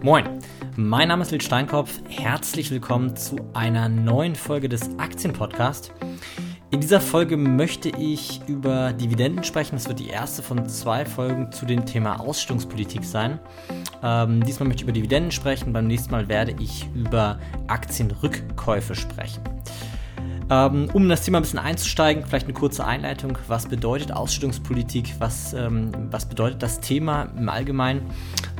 Moin, mein Name ist Lil Steinkopf. Herzlich willkommen zu einer neuen Folge des Aktienpodcasts. In dieser Folge möchte ich über Dividenden sprechen. Das wird die erste von zwei Folgen zu dem Thema Ausstellungspolitik sein. Ähm, diesmal möchte ich über Dividenden sprechen, beim nächsten Mal werde ich über Aktienrückkäufe sprechen. Ähm, um in das Thema ein bisschen einzusteigen, vielleicht eine kurze Einleitung. Was bedeutet Ausschüttungspolitik? Was, ähm, was bedeutet das Thema im Allgemeinen?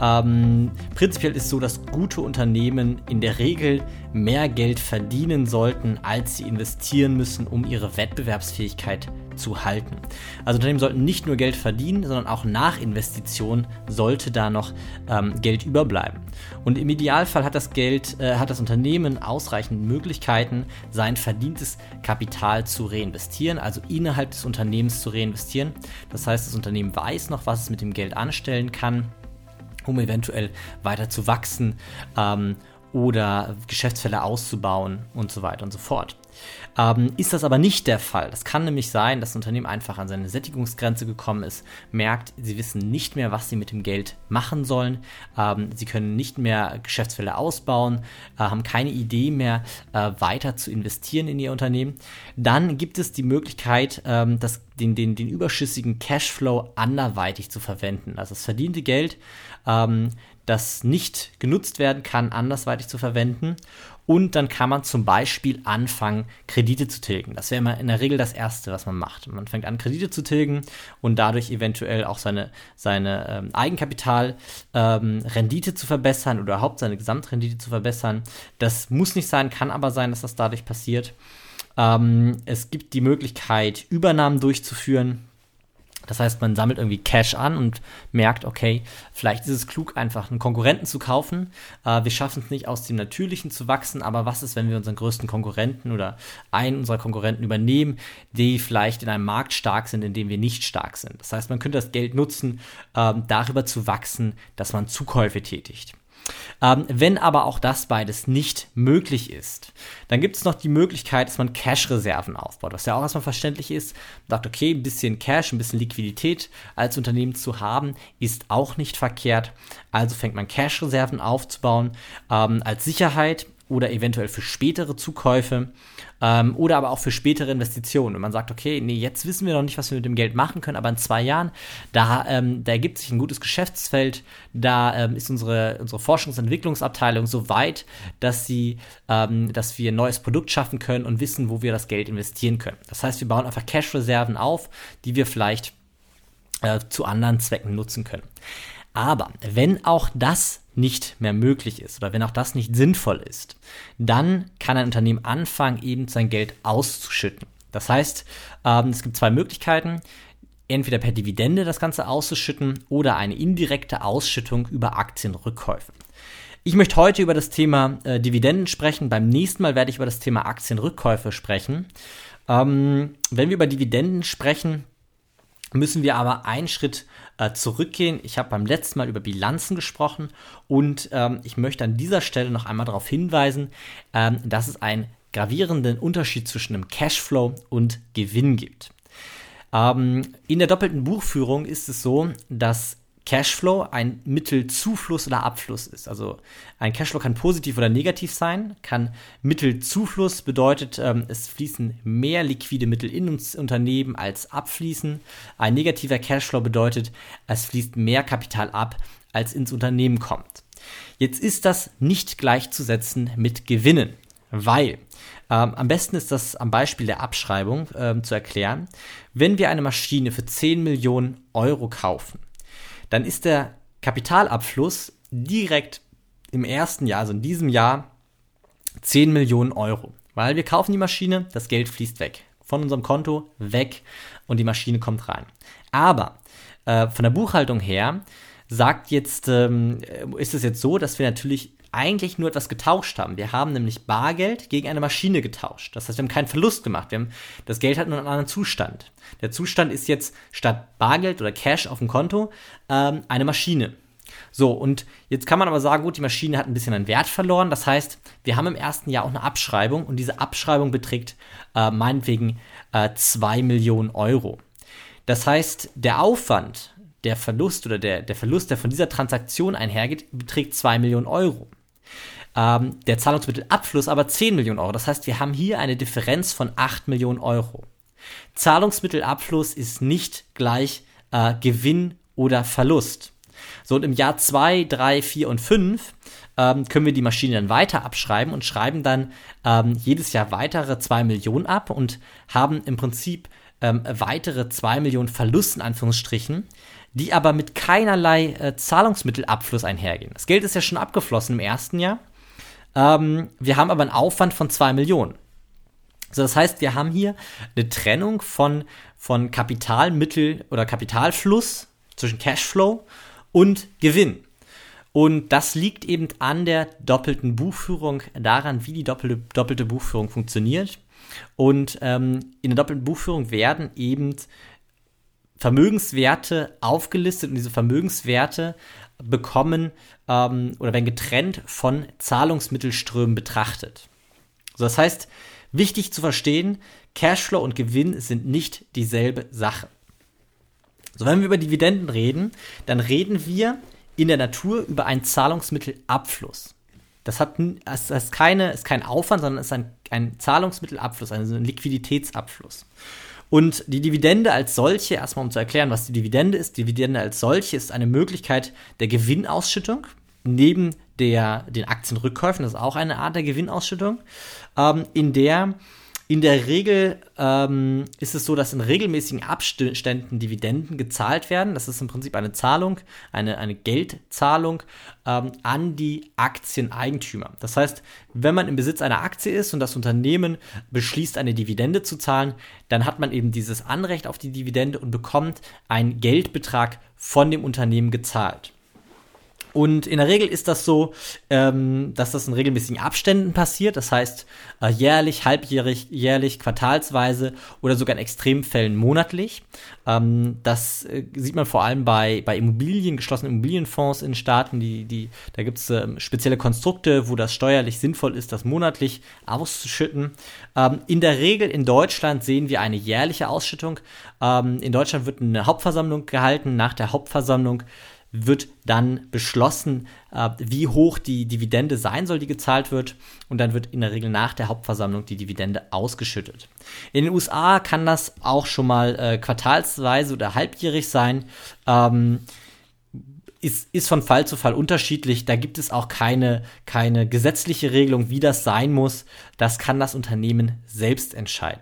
Ähm, prinzipiell ist es so, dass gute Unternehmen in der Regel mehr Geld verdienen sollten, als sie investieren müssen, um ihre Wettbewerbsfähigkeit zu halten. Also Unternehmen sollten nicht nur Geld verdienen, sondern auch nach Investition sollte da noch ähm, Geld überbleiben. Und im Idealfall hat das Geld, äh, hat das Unternehmen ausreichend Möglichkeiten, sein verdientes Kapital zu reinvestieren, also innerhalb des Unternehmens zu reinvestieren. Das heißt, das Unternehmen weiß noch, was es mit dem Geld anstellen kann um eventuell weiter zu wachsen ähm, oder Geschäftsfälle auszubauen und so weiter und so fort. Ähm, ist das aber nicht der Fall. Das kann nämlich sein, dass das Unternehmen einfach an seine Sättigungsgrenze gekommen ist, merkt, sie wissen nicht mehr, was sie mit dem Geld machen sollen, ähm, sie können nicht mehr Geschäftsfälle ausbauen, äh, haben keine Idee mehr, äh, weiter zu investieren in ihr Unternehmen. Dann gibt es die Möglichkeit, ähm, das, den, den, den überschüssigen Cashflow anderweitig zu verwenden. Also das verdiente Geld, ähm, das nicht genutzt werden kann, andersweitig zu verwenden und dann kann man zum Beispiel anfangen, Kredite zu tilgen. Das wäre immer in der Regel das Erste, was man macht. Man fängt an, Kredite zu tilgen und dadurch eventuell auch seine, seine ähm, Eigenkapitalrendite ähm, zu verbessern oder überhaupt seine Gesamtrendite zu verbessern. Das muss nicht sein, kann aber sein, dass das dadurch passiert. Ähm, es gibt die Möglichkeit, Übernahmen durchzuführen. Das heißt, man sammelt irgendwie Cash an und merkt, okay, vielleicht ist es klug, einfach einen Konkurrenten zu kaufen. Äh, wir schaffen es nicht, aus dem Natürlichen zu wachsen, aber was ist, wenn wir unseren größten Konkurrenten oder einen unserer Konkurrenten übernehmen, die vielleicht in einem Markt stark sind, in dem wir nicht stark sind? Das heißt, man könnte das Geld nutzen, äh, darüber zu wachsen, dass man Zukäufe tätigt. Ähm, wenn aber auch das beides nicht möglich ist, dann gibt es noch die Möglichkeit, dass man Cash-Reserven aufbaut, was ja auch erstmal verständlich ist. Man sagt, okay, ein bisschen Cash, ein bisschen Liquidität als Unternehmen zu haben, ist auch nicht verkehrt. Also fängt man Cash-Reserven aufzubauen ähm, als Sicherheit oder eventuell für spätere Zukäufe ähm, oder aber auch für spätere Investitionen. Und man sagt, okay, nee, jetzt wissen wir noch nicht, was wir mit dem Geld machen können, aber in zwei Jahren, da, ähm, da ergibt sich ein gutes Geschäftsfeld, da ähm, ist unsere, unsere Forschungs- und Entwicklungsabteilung so weit, dass sie, ähm, dass wir ein neues Produkt schaffen können und wissen, wo wir das Geld investieren können. Das heißt, wir bauen einfach Cash-Reserven auf, die wir vielleicht äh, zu anderen Zwecken nutzen können. Aber wenn auch das nicht mehr möglich ist oder wenn auch das nicht sinnvoll ist, dann kann ein Unternehmen anfangen, eben sein Geld auszuschütten. Das heißt, ähm, es gibt zwei Möglichkeiten. Entweder per Dividende das Ganze auszuschütten oder eine indirekte Ausschüttung über Aktienrückkäufe. Ich möchte heute über das Thema äh, Dividenden sprechen. Beim nächsten Mal werde ich über das Thema Aktienrückkäufe sprechen. Ähm, wenn wir über Dividenden sprechen, müssen wir aber einen Schritt äh, zurückgehen. Ich habe beim letzten Mal über Bilanzen gesprochen und ähm, ich möchte an dieser Stelle noch einmal darauf hinweisen, ähm, dass es einen gravierenden Unterschied zwischen einem Cashflow und Gewinn gibt. Ähm, in der doppelten Buchführung ist es so, dass Cashflow ein Mittelzufluss oder Abfluss ist. Also ein Cashflow kann positiv oder negativ sein, kann Mittelzufluss bedeutet, ähm, es fließen mehr liquide Mittel in uns Unternehmen als abfließen. Ein negativer Cashflow bedeutet, es fließt mehr Kapital ab, als ins Unternehmen kommt. Jetzt ist das nicht gleichzusetzen mit Gewinnen, weil ähm, am besten ist das am Beispiel der Abschreibung ähm, zu erklären. Wenn wir eine Maschine für 10 Millionen Euro kaufen, dann ist der Kapitalabfluss direkt im ersten Jahr, also in diesem Jahr, 10 Millionen Euro. Weil wir kaufen die Maschine, das Geld fließt weg. Von unserem Konto weg und die Maschine kommt rein. Aber äh, von der Buchhaltung her sagt jetzt, ähm, ist es jetzt so, dass wir natürlich eigentlich nur etwas getauscht haben. Wir haben nämlich Bargeld gegen eine Maschine getauscht. Das heißt, wir haben keinen Verlust gemacht. Wir haben, das Geld hat nur einen anderen Zustand. Der Zustand ist jetzt statt Bargeld oder Cash auf dem Konto ähm, eine Maschine. So, und jetzt kann man aber sagen, gut, die Maschine hat ein bisschen an Wert verloren. Das heißt, wir haben im ersten Jahr auch eine Abschreibung und diese Abschreibung beträgt äh, meinetwegen äh, 2 Millionen Euro. Das heißt, der Aufwand, der Verlust oder der, der Verlust, der von dieser Transaktion einhergeht, beträgt 2 Millionen Euro. Ähm, der Zahlungsmittelabfluss aber 10 Millionen Euro. Das heißt, wir haben hier eine Differenz von 8 Millionen Euro. Zahlungsmittelabfluss ist nicht gleich äh, Gewinn oder Verlust. So, und im Jahr 2, 3, 4 und 5 ähm, können wir die Maschine dann weiter abschreiben und schreiben dann ähm, jedes Jahr weitere 2 Millionen ab und haben im Prinzip ähm, weitere 2 Millionen Verlust in Anführungsstrichen, die aber mit keinerlei äh, Zahlungsmittelabfluss einhergehen. Das Geld ist ja schon abgeflossen im ersten Jahr. Ähm, wir haben aber einen Aufwand von 2 Millionen. So, das heißt, wir haben hier eine Trennung von, von Kapitalmittel oder Kapitalfluss zwischen Cashflow und Gewinn. Und das liegt eben an der doppelten Buchführung, daran, wie die doppelte, doppelte Buchführung funktioniert. Und ähm, in der doppelten Buchführung werden eben Vermögenswerte aufgelistet und diese Vermögenswerte bekommen ähm, oder werden getrennt von Zahlungsmittelströmen betrachtet. So, das heißt, wichtig zu verstehen, Cashflow und Gewinn sind nicht dieselbe Sache. So, wenn wir über Dividenden reden, dann reden wir in der Natur über einen Zahlungsmittelabfluss. Das hat das ist keine, ist kein Aufwand, sondern ist ein, ein Zahlungsmittelabfluss, also ein Liquiditätsabfluss. Und die Dividende als solche, erstmal um zu erklären, was die Dividende ist, Dividende als solche ist eine Möglichkeit der Gewinnausschüttung neben der, den Aktienrückkäufen, das ist auch eine Art der Gewinnausschüttung, ähm, in der in der Regel ähm, ist es so, dass in regelmäßigen Abständen Dividenden gezahlt werden. Das ist im Prinzip eine Zahlung, eine, eine Geldzahlung ähm, an die Aktieneigentümer. Das heißt, wenn man im Besitz einer Aktie ist und das Unternehmen beschließt, eine Dividende zu zahlen, dann hat man eben dieses Anrecht auf die Dividende und bekommt einen Geldbetrag von dem Unternehmen gezahlt. Und in der Regel ist das so, ähm, dass das in regelmäßigen Abständen passiert. Das heißt, äh, jährlich, halbjährig, jährlich, quartalsweise oder sogar in Extremfällen monatlich. Ähm, das äh, sieht man vor allem bei, bei Immobilien, geschlossenen Immobilienfonds in Staaten. Die, die, da gibt es äh, spezielle Konstrukte, wo das steuerlich sinnvoll ist, das monatlich auszuschütten. Ähm, in der Regel in Deutschland sehen wir eine jährliche Ausschüttung. Ähm, in Deutschland wird eine Hauptversammlung gehalten. Nach der Hauptversammlung wird dann beschlossen, äh, wie hoch die Dividende sein soll, die gezahlt wird. Und dann wird in der Regel nach der Hauptversammlung die Dividende ausgeschüttet. In den USA kann das auch schon mal äh, quartalsweise oder halbjährig sein. Ähm, ist, ist von Fall zu Fall unterschiedlich. Da gibt es auch keine, keine gesetzliche Regelung, wie das sein muss. Das kann das Unternehmen selbst entscheiden.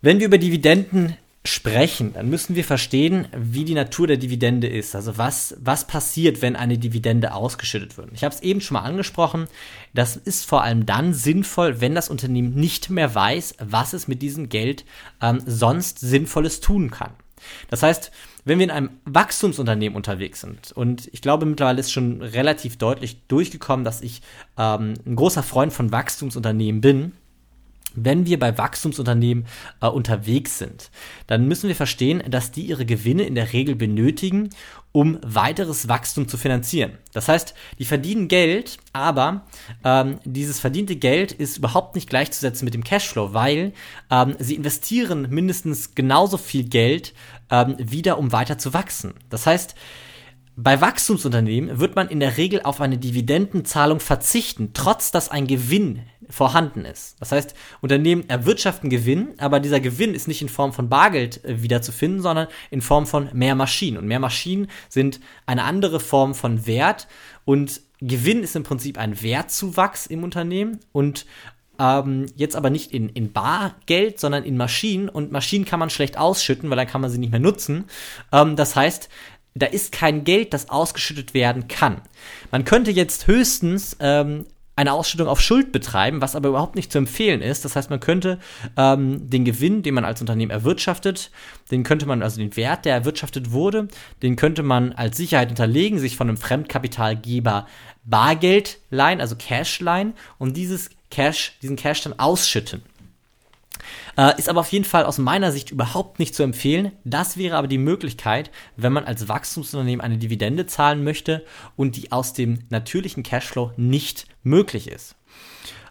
Wenn wir über Dividenden sprechen, dann müssen wir verstehen, wie die Natur der Dividende ist. Also was, was passiert, wenn eine Dividende ausgeschüttet wird. Ich habe es eben schon mal angesprochen. Das ist vor allem dann sinnvoll, wenn das Unternehmen nicht mehr weiß, was es mit diesem Geld ähm, sonst Sinnvolles tun kann. Das heißt, wenn wir in einem Wachstumsunternehmen unterwegs sind, und ich glaube mittlerweile ist schon relativ deutlich durchgekommen, dass ich ähm, ein großer Freund von Wachstumsunternehmen bin, wenn wir bei Wachstumsunternehmen äh, unterwegs sind, dann müssen wir verstehen, dass die ihre Gewinne in der Regel benötigen, um weiteres Wachstum zu finanzieren. Das heißt, die verdienen Geld, aber ähm, dieses verdiente Geld ist überhaupt nicht gleichzusetzen mit dem Cashflow, weil ähm, sie investieren mindestens genauso viel Geld ähm, wieder, um weiter zu wachsen. Das heißt, bei Wachstumsunternehmen wird man in der Regel auf eine Dividendenzahlung verzichten, trotz dass ein Gewinn vorhanden ist. Das heißt, Unternehmen erwirtschaften Gewinn, aber dieser Gewinn ist nicht in Form von Bargeld äh, wiederzufinden, sondern in Form von mehr Maschinen. Und mehr Maschinen sind eine andere Form von Wert und Gewinn ist im Prinzip ein Wertzuwachs im Unternehmen und ähm, jetzt aber nicht in, in Bargeld, sondern in Maschinen. Und Maschinen kann man schlecht ausschütten, weil dann kann man sie nicht mehr nutzen. Ähm, das heißt, da ist kein Geld, das ausgeschüttet werden kann. Man könnte jetzt höchstens ähm, eine Ausschüttung auf Schuld betreiben, was aber überhaupt nicht zu empfehlen ist. Das heißt, man könnte ähm, den Gewinn, den man als Unternehmen erwirtschaftet, den könnte man, also den Wert, der erwirtschaftet wurde, den könnte man als Sicherheit hinterlegen, sich von einem Fremdkapitalgeber Bargeld leihen, also Cash leihen und dieses Cash, diesen Cash dann ausschütten. Äh, ist aber auf jeden Fall aus meiner Sicht überhaupt nicht zu empfehlen. Das wäre aber die Möglichkeit, wenn man als Wachstumsunternehmen eine Dividende zahlen möchte und die aus dem natürlichen Cashflow nicht möglich ist.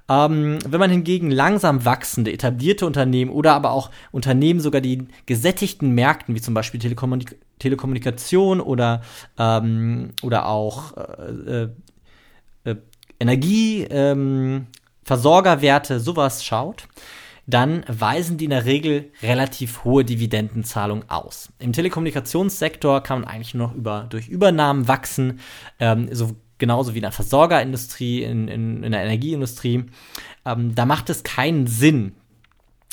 Ähm, wenn man hingegen langsam wachsende, etablierte Unternehmen oder aber auch Unternehmen sogar die gesättigten Märkten, wie zum Beispiel Telekommunik Telekommunikation oder, ähm, oder auch äh, äh, Energie, ähm, Versorgerwerte, sowas schaut, dann weisen die in der Regel relativ hohe Dividendenzahlungen aus. Im Telekommunikationssektor kann man eigentlich nur noch über, durch Übernahmen wachsen, ähm, so genauso wie in der Versorgerindustrie, in, in, in der Energieindustrie. Ähm, da macht es keinen Sinn,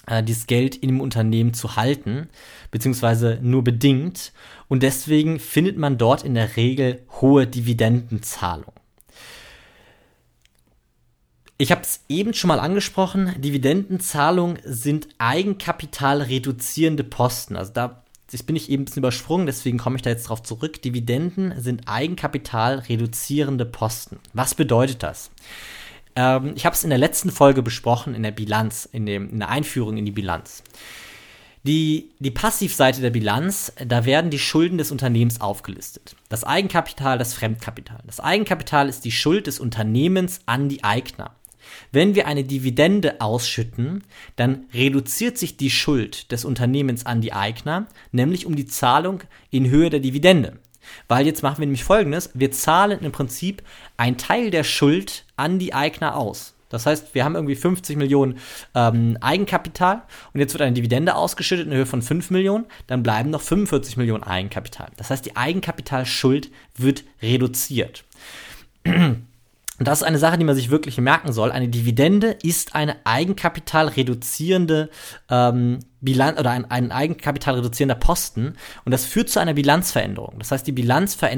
äh, dieses Geld in dem Unternehmen zu halten, beziehungsweise nur bedingt. Und deswegen findet man dort in der Regel hohe Dividendenzahlungen. Ich habe es eben schon mal angesprochen, Dividendenzahlungen sind eigenkapitalreduzierende Posten. Also da das bin ich eben ein bisschen übersprungen, deswegen komme ich da jetzt drauf zurück. Dividenden sind eigenkapitalreduzierende Posten. Was bedeutet das? Ähm, ich habe es in der letzten Folge besprochen, in der Bilanz, in, dem, in der Einführung in die Bilanz. Die, die Passivseite der Bilanz, da werden die Schulden des Unternehmens aufgelistet. Das Eigenkapital, das Fremdkapital. Das Eigenkapital ist die Schuld des Unternehmens an die Eigner. Wenn wir eine Dividende ausschütten, dann reduziert sich die Schuld des Unternehmens an die Eigner, nämlich um die Zahlung in Höhe der Dividende. Weil jetzt machen wir nämlich folgendes, wir zahlen im Prinzip einen Teil der Schuld an die Eigner aus. Das heißt, wir haben irgendwie 50 Millionen ähm, Eigenkapital und jetzt wird eine Dividende ausgeschüttet in Höhe von 5 Millionen, dann bleiben noch 45 Millionen Eigenkapital. Das heißt, die Eigenkapitalschuld wird reduziert. Und das ist eine Sache, die man sich wirklich merken soll. Eine Dividende ist eine eigenkapitalreduzierende ähm, Bilanz oder ein, ein eigenkapitalreduzierender Posten und das führt zu einer Bilanzveränderung. Das heißt, die Bilanz verändert